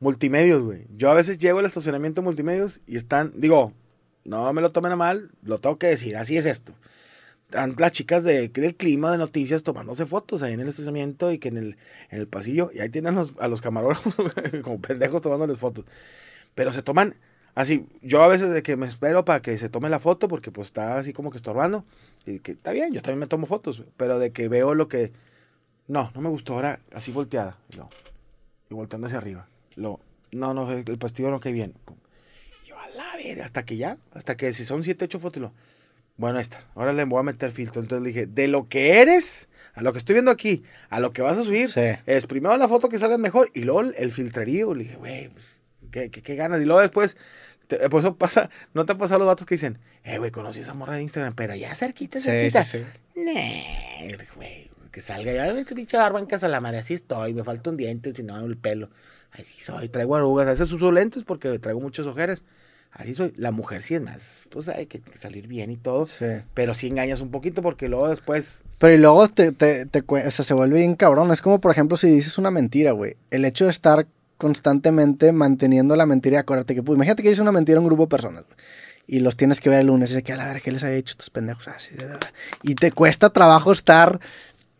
Multimedios, güey. Yo a veces llego al estacionamiento multimedios y están, digo, no me lo tomen a mal, lo tengo que decir, así es esto. Están las chicas de, del clima, de noticias, tomándose fotos ahí en el estacionamiento y que en el, en el pasillo, y ahí tienen a los camarógrafos como pendejos tomándoles fotos. Pero se toman así, yo a veces de que me espero para que se tome la foto porque pues está así como que estorbando. Y que está bien, yo también me tomo fotos, pero de que veo lo que... No, no me gustó ahora así volteada. Lo- y volteando hacia arriba. Lo, no, no, el pastillo no cae bien. Y yo a la verga, hasta que ya, hasta que si son 7, 8 fotos, y lo, bueno, está, ahora le voy a meter filtro. Entonces le dije, de lo que eres, a lo que estoy viendo aquí, a lo que vas a subir, Sí. es primero la foto que salga mejor y luego el filtrerío. Le dije, güey, ¿qué, qué, qué ganas? Y luego después, te- por eso pasa, no te han pasado los datos que dicen, eh, güey, conocí a esa morra de Instagram, pero ya cerquita, cerquita. sí, sí. Güey, que salga ya, este pinche barba en casa la madre, así estoy, me falta un diente, si no, el pelo. Así soy, traigo arrugas, a veces uso lentes porque traigo muchas ojeras. Así soy. La mujer sí es más, pues hay que, que salir bien y todo. Sí. Pero sí engañas un poquito porque luego después. Pero y luego te, te, te o sea, se vuelve bien cabrón. Es como, por ejemplo, si dices una mentira, güey. El hecho de estar constantemente manteniendo la mentira y acuérdate que, pues, imagínate que dices una mentira a un grupo de personas, Y los tienes que ver el lunes y de que a la ver, ¿qué les había dicho estos pendejos? De- de- y te cuesta trabajo estar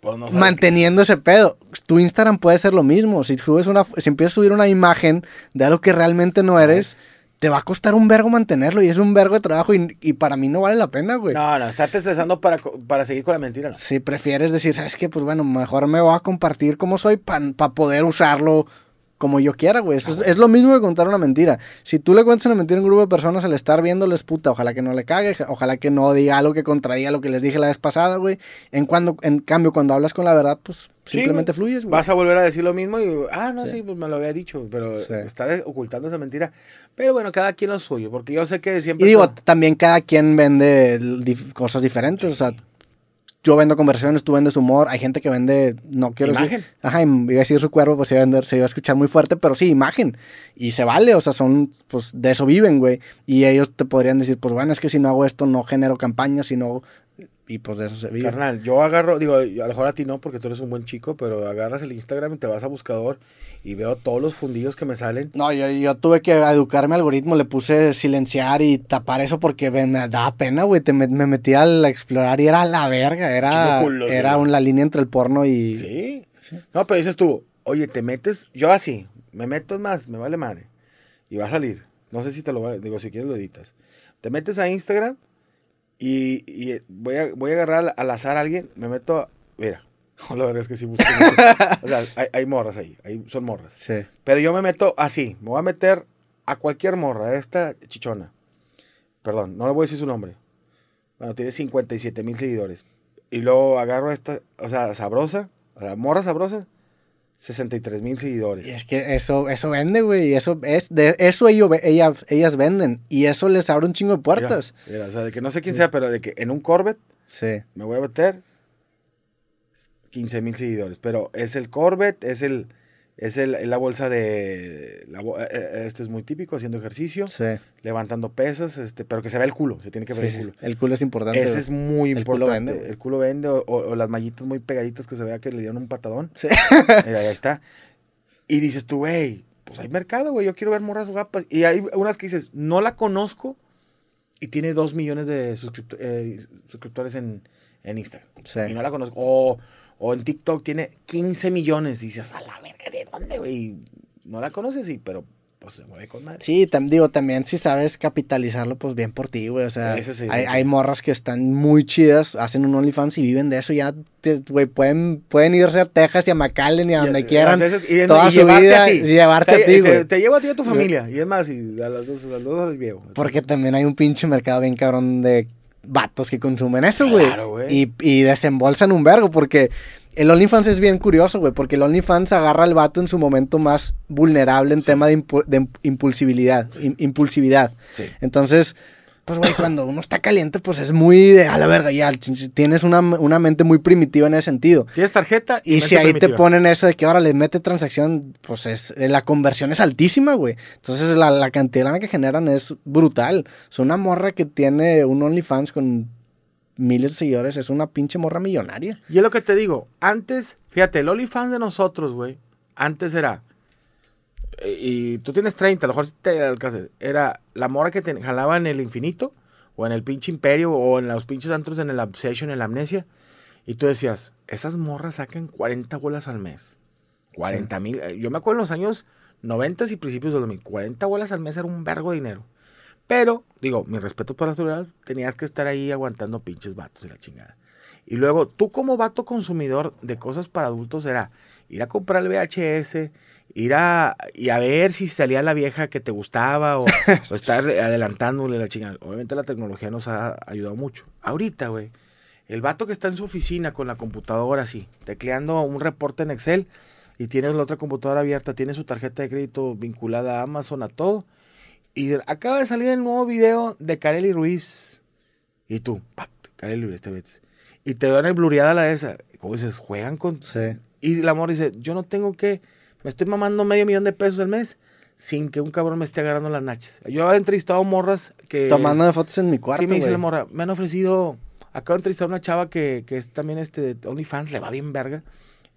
Pues no manteniendo ese pedo. Tu Instagram puede ser lo mismo. Si subes una, si empiezas a subir una imagen de algo que realmente no eres, te va a costar un vergo mantenerlo y es un vergo de trabajo y, y para mí no vale la pena, güey. No, no, estarte estresando para, para seguir con la mentira. No. Si prefieres decir, ¿sabes qué? Pues bueno, mejor me voy a compartir como soy para poder usarlo como yo quiera, güey. Es, es lo mismo que contar una mentira. Si tú le cuentas una mentira a un grupo de personas al estar viéndoles puta, ojalá que no le cague, ojalá que no diga algo que contradiga lo que les dije la vez pasada, güey. En, cuando, en cambio, cuando hablas con la verdad, pues Sí, simplemente güey. fluyes, güey. Vas a volver a decir lo mismo y, ah, no, Sí. sí, pues me lo había dicho, pero Sí. estar ocultando esa mentira. Pero bueno, cada quien lo suyo, porque yo sé que Y siempre. digo, está- también cada quien vende dif- cosas diferentes, o sea, yo vendo conversaciones, tú vendes humor, hay gente que vende, no quiero Imagen. decir, ajá, iba a decir su cuerpo, pues se iba a, vender, se iba a escuchar muy fuerte, pero sí, imagen, y se vale, o sea, son, pues de eso viven, güey, y ellos te podrían decir, pues bueno, es que si no hago esto, no genero campañas, sino, y pues de eso se vive. Carnal, yo agarro, digo, a lo mejor a ti no, porque tú eres un buen chico, pero agarras el Instagram y te vas a buscador y veo todos los fundillos que me salen. No, yo, yo tuve que educarme al algoritmo, le puse silenciar y tapar eso porque me, me daba pena, güey. Te me, me metí al explorar y era la verga, era, culo, sí, era un- la línea entre el porno y... Sí. No, pero dices tú, oye, te metes, yo así, me meto más, me vale madre. Y va a salir. No sé si te lo va, digo, si quieres lo editas. Te metes a Instagram y, y voy, a, voy a agarrar al, azar a alguien, me meto, a- mira, la verdad es que sí busco. O sea, hay, hay morras ahí, ahí son morras. Sí. Pero yo me meto así, me voy a meter a cualquier morra, a esta chichona. Perdón, no le voy a decir su nombre. Bueno, tiene 57 mil seguidores. Y luego agarro a esta, o sea, sabrosa, o sea, morra sabrosa, 63 mil Y seguidores. es que eso, eso vende, güey. y Eso es, de eso ellos, ellas, ellas venden. Y eso les abre un chingo de puertas. Mira, mira, o sea, de que no sé quién sea, pero de que en un Corvette Sí. me voy a meter 15 mil seguidores. Pero es el Corvette, es el, es el, la bolsa de, la eh, este es muy típico, haciendo ejercicio. Sí. levantando pesas, este, pero que se vea el culo, se tiene que ver el Sí. culo. El culo es importante. Ese es muy El culo importante. vende, güey. el culo vende o, o- las mallitas muy pegaditas que se vea que le dieron un patadón. Sí. Mira, ahí está. Y dices tú, güey, pues hay mercado, güey, yo quiero ver morras guapas. Y hay unas que dices, no la conozco y tiene dos millones de suscripto- eh, suscriptores en, en Instagram. Sí. Y no la conozco. O, o en TikTok tiene 15 millones y dices, a la verga, ¿de dónde, güey? No la conoces, sí, pero pues se mueve con madre. Sí, tam- digo, también si sabes capitalizarlo, pues bien por ti, güey. O sea, Eso sí, hay, morras que están muy chidas, hacen un OnlyFans y viven de eso. Ya, te- güey, pueden, pueden irse a Texas y a McAllen y a donde Y- quieran a veces- y- toda y su vida a ti. y llevarte O sea, a ti, te, güey. te llevo a ti y a tu familia. Y es más, y a las dos, a las dos viejo. Porque también hay un pinche mercado bien cabrón de vatos que consumen eso, güey. Claro, güey. Y, y desembolsan un vergo, porque el OnlyFans es bien curioso, güey, porque el OnlyFans agarra al vato en su momento más vulnerable en tema de, impu- impulsividad. Sí. Entonces, pues, güey, cuando uno está caliente, pues es muy de a la verga, ya. Tienes una, una mente muy primitiva en ese sentido. Tienes tarjeta Y mente si ahí te ponen eso de que ahora les mete transacción, pues es, la conversión es altísima, güey. Entonces la, la cantidad de lana que generan es brutal. Es una morra que tiene un OnlyFans con miles de seguidores, es una pinche morra millonaria. Y es lo que te digo. Antes, fíjate, el OnlyFans de nosotros, güey. Antes era eh, y tú tienes 30, a lo mejor te alcanza. Era la mora que te jalaba en el infinito, o en el pinche imperio, o en los pinches antros en el Obsession, en la amnesia. Y tú decías, esas morras sacan 40 bolas al mes. 40 mil. eh, Yo me acuerdo en los años 90 y principios de 2000. 40 bolas al mes era un vergo de dinero. Pero, digo, mi respeto por la seguridad, tenías que estar ahí aguantando pinches vatos y la chingada. Y luego, tú como vato consumidor de cosas para adultos era ir a comprar el VHS, ir a, y a ver si salía la vieja que te gustaba o, o estar adelantándole la chingada. Obviamente la tecnología nos ha ayudado mucho. Ahorita, güey, el vato que está en su oficina con la computadora así, tecleando un reporte en Excel y tiene la otra computadora abierta, tiene su tarjeta de crédito vinculada a Amazon, a todo. Y acaba de salir el nuevo video de Kareli Ruiz. Y tú. Kareli Ruiz, te metes. Y te dan el blureada la esa. Como dices, juegan con... Sí. Y el amor dice, yo no tengo que... Me estoy mamando medio millón de pesos al mes sin que un cabrón me esté agarrando las nachas. Yo he entrevistado morras que... Tomando de fotos en mi cuarto, Sí, me dice la morra, me han ofrecido... Acabo de entrevistar a una chava que, que es también este de OnlyFans, le va bien verga.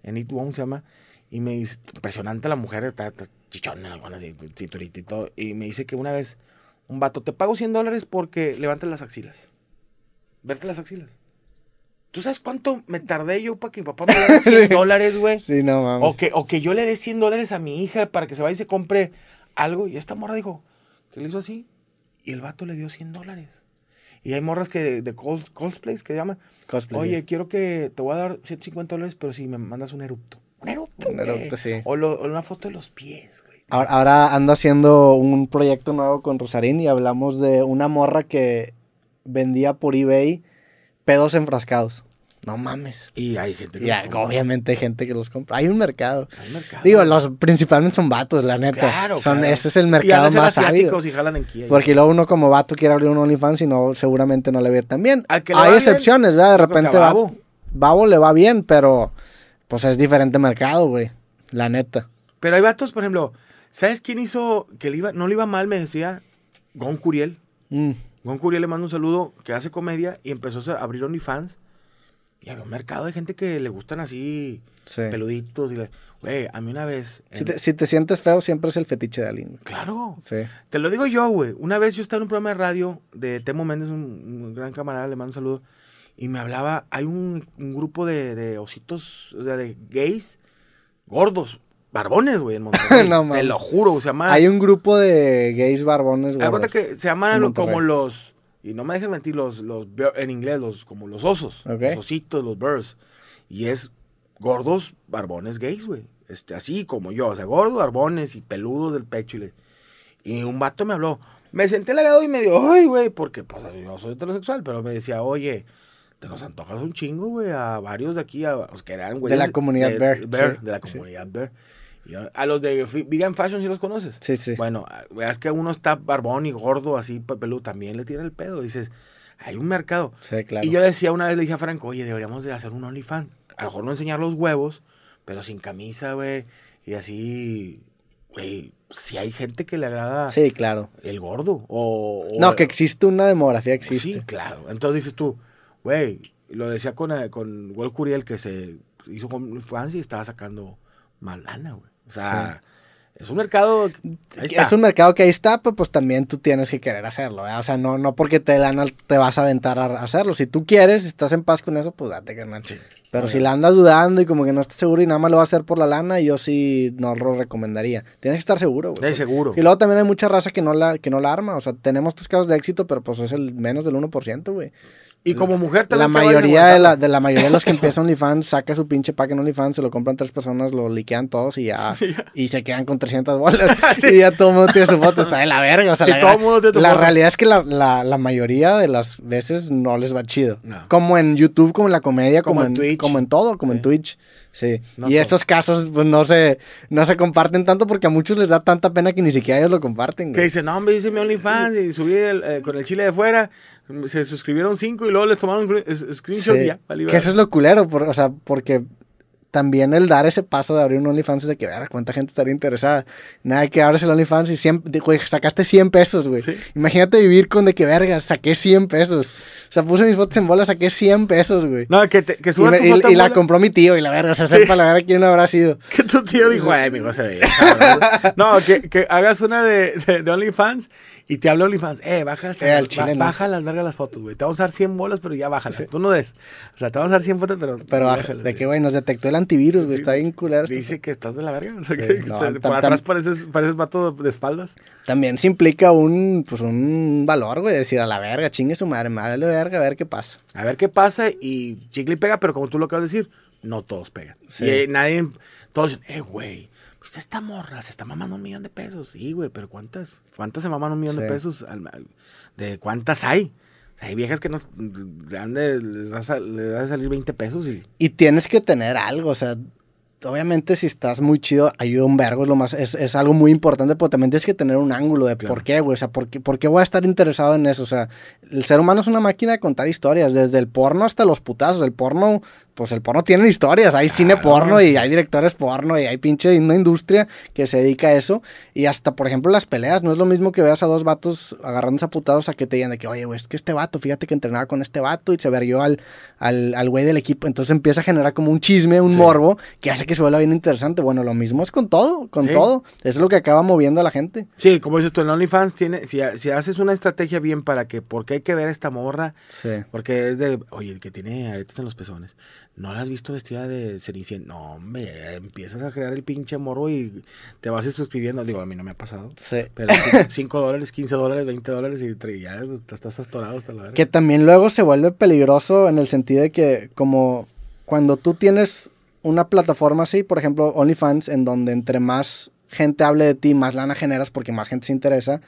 En It Won't se llama. Y me dice, impresionante la mujer, está, está chichona, alguna así, cinturita y todo. Y me dice que una vez, un vato, te pago 100 dólares porque levantes las axilas. Verte las axilas. ¿Tú sabes cuánto me tardé yo para que mi papá me diera 100 dólares, güey? Sí, no mames. O que, o que yo le dé 100 dólares a mi hija para que se vaya y se compre algo. Y esta morra dijo, que le hizo así. Y el vato le dio 100 dólares. Y hay morras que de, de cos- cosplays que llaman. Cosplay. Oye, quiero que te voy a dar 150 dólares, pero si me mandas un erupto. Un erupto. Un güey. eructo, sí. O, lo- o una foto de los pies, güey. Ahora, ahora ando haciendo un proyecto nuevo con Rosarín y hablamos de una morra que vendía por eBay pedos enfrascados. No mames. Y hay gente que Y los hay- compra. obviamente hay gente que los compra. Hay un mercado. Hay mercado. Digo, los principalmente son vatos, la neta. Claro, son, claro. Ese es el Y mercado ser más ávido. y jalan en Kia. Porque luego uno como vato quiere abrir un OnlyFans y no, seguramente no le va a ir tan bien. Hay bien, excepciones, ¿verdad? De repente a va- Babo. Babo le va bien, pero pues es diferente mercado, güey. La neta. Pero hay vatos, por ejemplo, ¿sabes quién hizo que le iba, no le iba mal? Me decía Gon Curiel. Mm. Gon Curiel le manda un saludo, que hace comedia y empezó a abrir OnlyFans. Y había un mercado de gente que le gustan así, Sí. peluditos. Y le- Güey, a mí una vez. Si en- te, si te sientes feo, siempre es el fetiche de alguien. Claro. Sí. Te lo digo yo, güey. Una vez yo estaba en un programa de radio de Temo Méndez, un, un gran camarada, le mando un saludo. Y me hablaba, hay un, un grupo de, de ositos, o sea, de gays, gordos, barbones, güey, en Monterrey. No Te lo juro, se llama... Hay un grupo de gays barbones, güey. que se llaman lo- como los, y no me dejen mentir, los, los bear- en inglés, los, como los osos, los ositos, los birds. Y es gordos, barbones gays, güey. Este, así como yo, o sea, gordos, barbones y peludos del pecho. Y, le- y un vato me habló. Me senté al lado y me dijo, ay, güey, porque pues, yo soy heterosexual, pero me decía, oye, te nos antojas un chingo, güey, a varios de aquí, a, los que eran, güey. De la comunidad Bear, sí, de la sí. comunidad Bear. A, los de Vegan Fashion, ¿sí los conoces? Sí, sí. Bueno, veas que uno está barbón y gordo, así, pe- peludo, también le tira el pedo. Dices, hay un mercado. Sí, claro. Y yo decía una vez, le dije a Franco, oye, deberíamos de hacer un OnlyFans. A lo mejor no enseñar los huevos, pero sin camisa, güey. Y así, güey, si hay gente que le agrada Sí, claro. el gordo. O, o- No, que existe una demografía, Sí, existe. claro. Entonces dices tú, güey, lo decía con, eh, con Will Curiel que se hizo con OnlyFans y estaba sacando mal lana, güey. O sea, es un mercado... Ahí está. Es un mercado que ahí está, pero pues también tú tienes que querer hacerlo. ¿eh? O sea, no, no porque te dan te vas a aventar a hacerlo. Si tú quieres, si estás en paz con eso, pues date, carnal. Sí. Pero si la andas dudando y como que no estás seguro y nada más lo vas a hacer por la lana, yo sí no lo recomendaría. Tienes que estar seguro, güey. Sí, seguro. Y luego también hay mucha raza que no la, que no la arma. O sea, tenemos tus casos de éxito, pero pues es el menos del 1%, güey. Y como mujer La te vayas mayoría de la, de la mayoría de los que empiezan OnlyFans saca su pinche pack en OnlyFans, se lo compran tres personas, lo liquean todos y ya, y se quedan con 300 bolas. Y ya todo el mundo tiene su foto, está de la verga. O sea, Sí, la, todo mundo tiene tu la foto. realidad es que la, la, la mayoría de las veces no les va chido. No. Como en YouTube, como en la comedia, como, Como en, en Twitch. Como en todo, como en. Twitch. Sí. No y todo. estos casos pues, no se, no se comparten tanto porque a muchos les da tanta pena que ni siquiera ellos lo comparten. Que güey. dice, no, hombre, hice mi OnlyFans y subí el, eh, con el chile de fuera. Se suscribieron cinco y luego les tomaron un screenshot Sí. y ya. vale, que eso es lo culero, por- o sea, porque también el dar ese paso de abrir un OnlyFans es de que, ver, cuánta gente estaría interesada. Nada que abres el OnlyFans y 100, de- güey, sacaste 100 pesos, güey. Sí. Imagínate vivir con de que, verga, saqué 100 pesos. O sea, puse mis fotos en bola, saqué 100 pesos, güey. No, que, te, que Y, subas me- tu y- foto y en la bola, compró mi tío y la verga, o sea, Sí. sepa la verga quién habrá sido. Que tu tío dijo, ay, amigo, se ve. cabrón". no, que, que hagas una de, de, de OnlyFans y te habla OnlyFans. Eh, baja, Eh, al chile, ¿no? baja las vergas las fotos, güey. Te vamos a dar 100 bolas, pero ya bájalas. Tú no des. O sea, te vamos a dar 100 fotos, pero. Pero bájalas, de que, güey, nos detectó el antivirus, güey, Sí. está bien culero. Dice que estás de la verga. O sea, Sí, que no, te- por atrás pareces, pareces vato de espaldas. También se implica un, pues, un valor, güey, decir a la verga, chingue su madre, madre verga, a ver qué pasa. A ver qué pasa y chicle y pega, pero como tú lo acabas de decir, no todos pegan. Sí. Y eh, nadie, todos dicen, eh, güey, pues esta morra se está mamando un millón de pesos. Sí, güey, pero ¿cuántas? ¿Cuántas se maman un millón de pesos? ¿De cuántas hay? Hay viejas que nos, han de, les da, les da salir 20 pesos y... Y tienes que tener algo, o sea, obviamente si estás muy chido, ayuda un vergo, es lo más, es, es algo muy importante, pero también tienes que tener un ángulo de Claro. por qué, güey, o sea, por qué, por qué voy a estar interesado en eso, o sea, el ser humano es una máquina de contar historias, desde el porno hasta los putazos, el porno, pues el porno tiene historias, hay cine porno y hay directores porno y hay pinche una industria que se dedica a eso, y hasta, por ejemplo, las peleas, no es lo mismo que veas a dos vatos agarrándose a putados a que te digan de que, oye, güey, es que este vato, fíjate que entrenaba con este vato y se verguió al, al, al güey del equipo. Entonces empieza a generar como un chisme, un Sí. morbo, que hace que se vuelva bien interesante. Bueno, lo mismo es con todo, con Sí. todo. Es lo que acaba moviendo a la gente. Sí, como dices tú, el OnlyFans tiene, si, si haces una estrategia bien para que, porque hay que ver a esta morra, Sí. Porque es de, oye, el que tiene aretes en los pezones, ¿no la has visto vestida de cenicienta? No, hombre, empiezas a crear el pinche morbo y te vas suscribiendo. Digo, a mí no me ha pasado. Sí. Pero 5 dólares, 15 dólares, 20 dólares y ya te estás atorado hasta la verga. Que también luego se vuelve peligroso en el sentido de que como cuando tú tienes una plataforma así, por ejemplo OnlyFans, en donde entre más gente hable de ti, más lana generas porque más gente se interesa,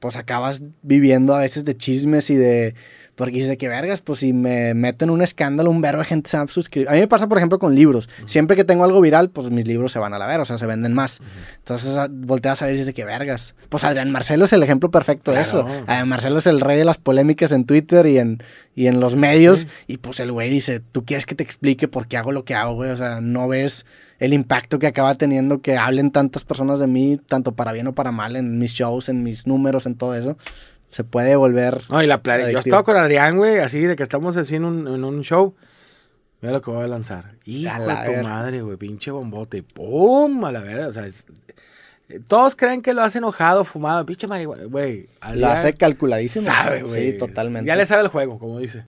pues acabas viviendo a veces de chismes y de... Porque dices de que vergas, pues si me meto en un escándalo, un verbo de gente se va a suscribir. A mí me pasa, por ejemplo, con libros. Siempre que tengo algo viral, pues mis libros se van a la ver, o sea, se venden más. Entonces volteas a ver y dices que vergas. Pues Adrián Marcelo es el ejemplo perfecto de eso. Claro. Adrián Marcelo es el rey de las polémicas en Twitter y en, y en los medios. Sí. Y pues el güey dice, tú quieres que te explique por qué hago lo que hago, güey. O sea, no ves el impacto que acaba teniendo que hablen tantas personas de mí, tanto para bien o para mal, en mis shows, en mis números, en todo eso. Se puede volver... No, y la playa. Yo estaba con Adrián, güey, así de que estamos así en un, en un show. Mira lo que voy a lanzar. Hijo A la de tu madre, güey, pinche bombote. ¡Pum! A la verga. O sea, es- todos creen que lo hace enojado, fumado, pinche marihuana, güey. Lo hace calculadísimo. Sabe, güey. Sí, totalmente. Ya le sabe el juego, como dice.